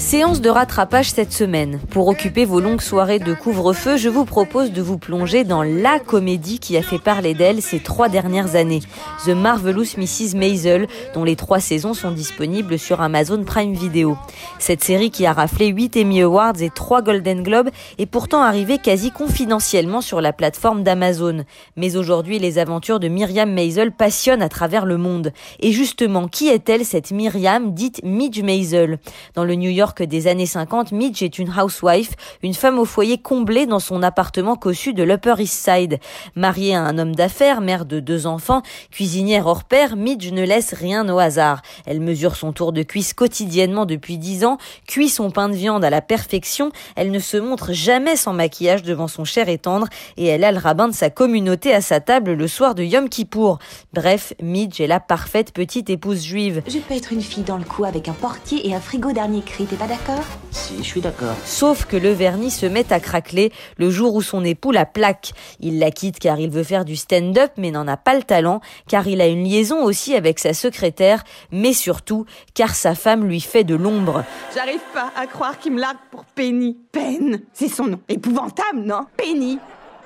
Séance de rattrapage cette semaine. Pour occuper vos longues soirées de couvre-feu, je vous propose de vous plonger dans la comédie qui a fait parler d'elle ces trois dernières années. The Marvelous Mrs. Maisel, dont les trois saisons sont disponibles sur Amazon Prime Video. Cette série qui a raflé 8 Emmy Awards et 3 Golden Globes est pourtant arrivée quasi confidentiellement sur la plateforme d'Amazon. Mais aujourd'hui, les aventures de Myriam Maisel passionnent à travers le monde. Et justement, qui est-elle cette Myriam dite Midge Maisel? Dans le New York que des années 50, Midge est une housewife, une femme au foyer comblée dans son appartement cossu de l'Upper East Side. Mariée à un homme d'affaires, mère de deux enfants, cuisinière hors pair, Midge ne laisse rien au hasard. Elle mesure son tour de cuisse quotidiennement depuis dix ans, cuit son pain de viande à la perfection, elle ne se montre jamais sans maquillage devant son cher et tendre, et elle a le rabbin de sa communauté à sa table le soir de Yom Kippour. Bref, Midge est la parfaite petite épouse juive. Je peux être une fille dans le coup avec un portier et un frigo dernier cri, pas d'accord? Si, je suis d'accord. Sauf que le vernis se met à craqueler le jour où son époux la plaque. Il la quitte car il veut faire du stand-up mais n'en a pas le talent, car il a une liaison aussi avec sa secrétaire, mais surtout car sa femme lui fait de l'ombre. J'arrive pas à croire qu'il me largue pour Penny. Peine, c'est son nom. Épouvantable, non? Penny.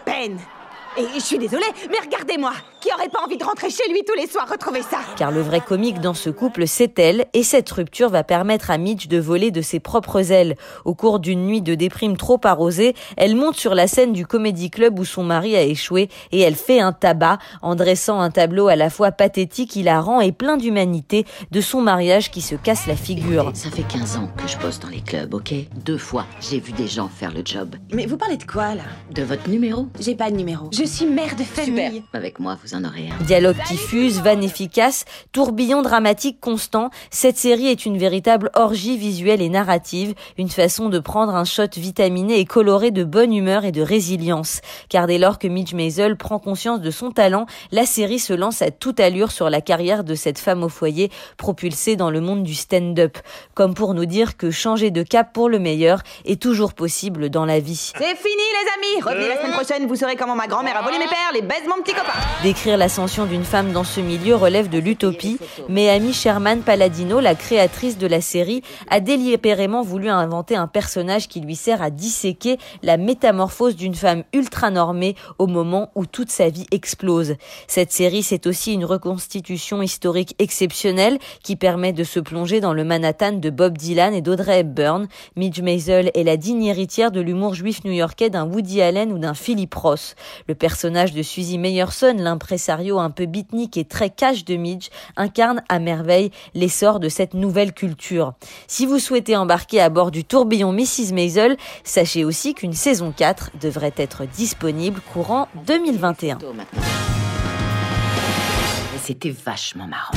Peine. Et je suis désolée, mais regardez-moi Qui aurait pas envie de rentrer chez lui tous les soirs retrouver ça? Car le vrai comique dans ce couple, c'est elle, et cette rupture va permettre à Mitch de voler de ses propres ailes. Au cours d'une nuit de déprime trop arrosée, elle monte sur la scène du comédie club où son mari a échoué, et elle fait un tabac, en dressant un tableau à la fois pathétique, hilarant et plein d'humanité de son mariage qui se casse la figure. ça fait 15 ans que je bosse dans les clubs, ok? Deux fois, j'ai vu des gens faire le job. Mais vous parlez de quoi, là? De votre numéro? J'ai pas de numéro. Je suis mère de famille. Avec moi, vous en aurez un. Dialogue qui fuse, vanne efficace, tourbillon dramatique constant, cette série est une véritable orgie visuelle et narrative, une façon de prendre un shot vitaminé et coloré de bonne humeur et de résilience. Car dès lors que Midge Maisel prend conscience de son talent, la série se lance à toute allure sur la carrière de cette femme au foyer, propulsée dans le monde du stand-up. Comme pour nous dire que changer de cap pour le meilleur est toujours possible dans la vie. C'est fini les amis Revenez la semaine prochaine, vous saurez comment ma grand-mère Décrire l'ascension d'une femme dans ce milieu relève de l'utopie, mais Amy Sherman Palladino, la créatrice de la série, a délibérément voulu inventer un personnage qui lui sert à disséquer la métamorphose d'une femme ultra normée au moment où toute sa vie explose. Cette série, c'est aussi une reconstitution historique exceptionnelle qui permet de se plonger dans le Manhattan de Bob Dylan et d'Audrey Hepburn. Midge Maisel est la digne héritière de l'humour juif new-yorkais d'un Woody Allen ou d'un Philip Ross. Personnage de Suzy Meyerson, l'impresario un peu bitnique et très cash de Midge, incarne à merveille l'essor de cette nouvelle culture. Si vous souhaitez embarquer à bord du tourbillon Mrs. Maisel, sachez aussi qu'une saison 4 devrait être disponible courant 2021. C'était vachement marrant.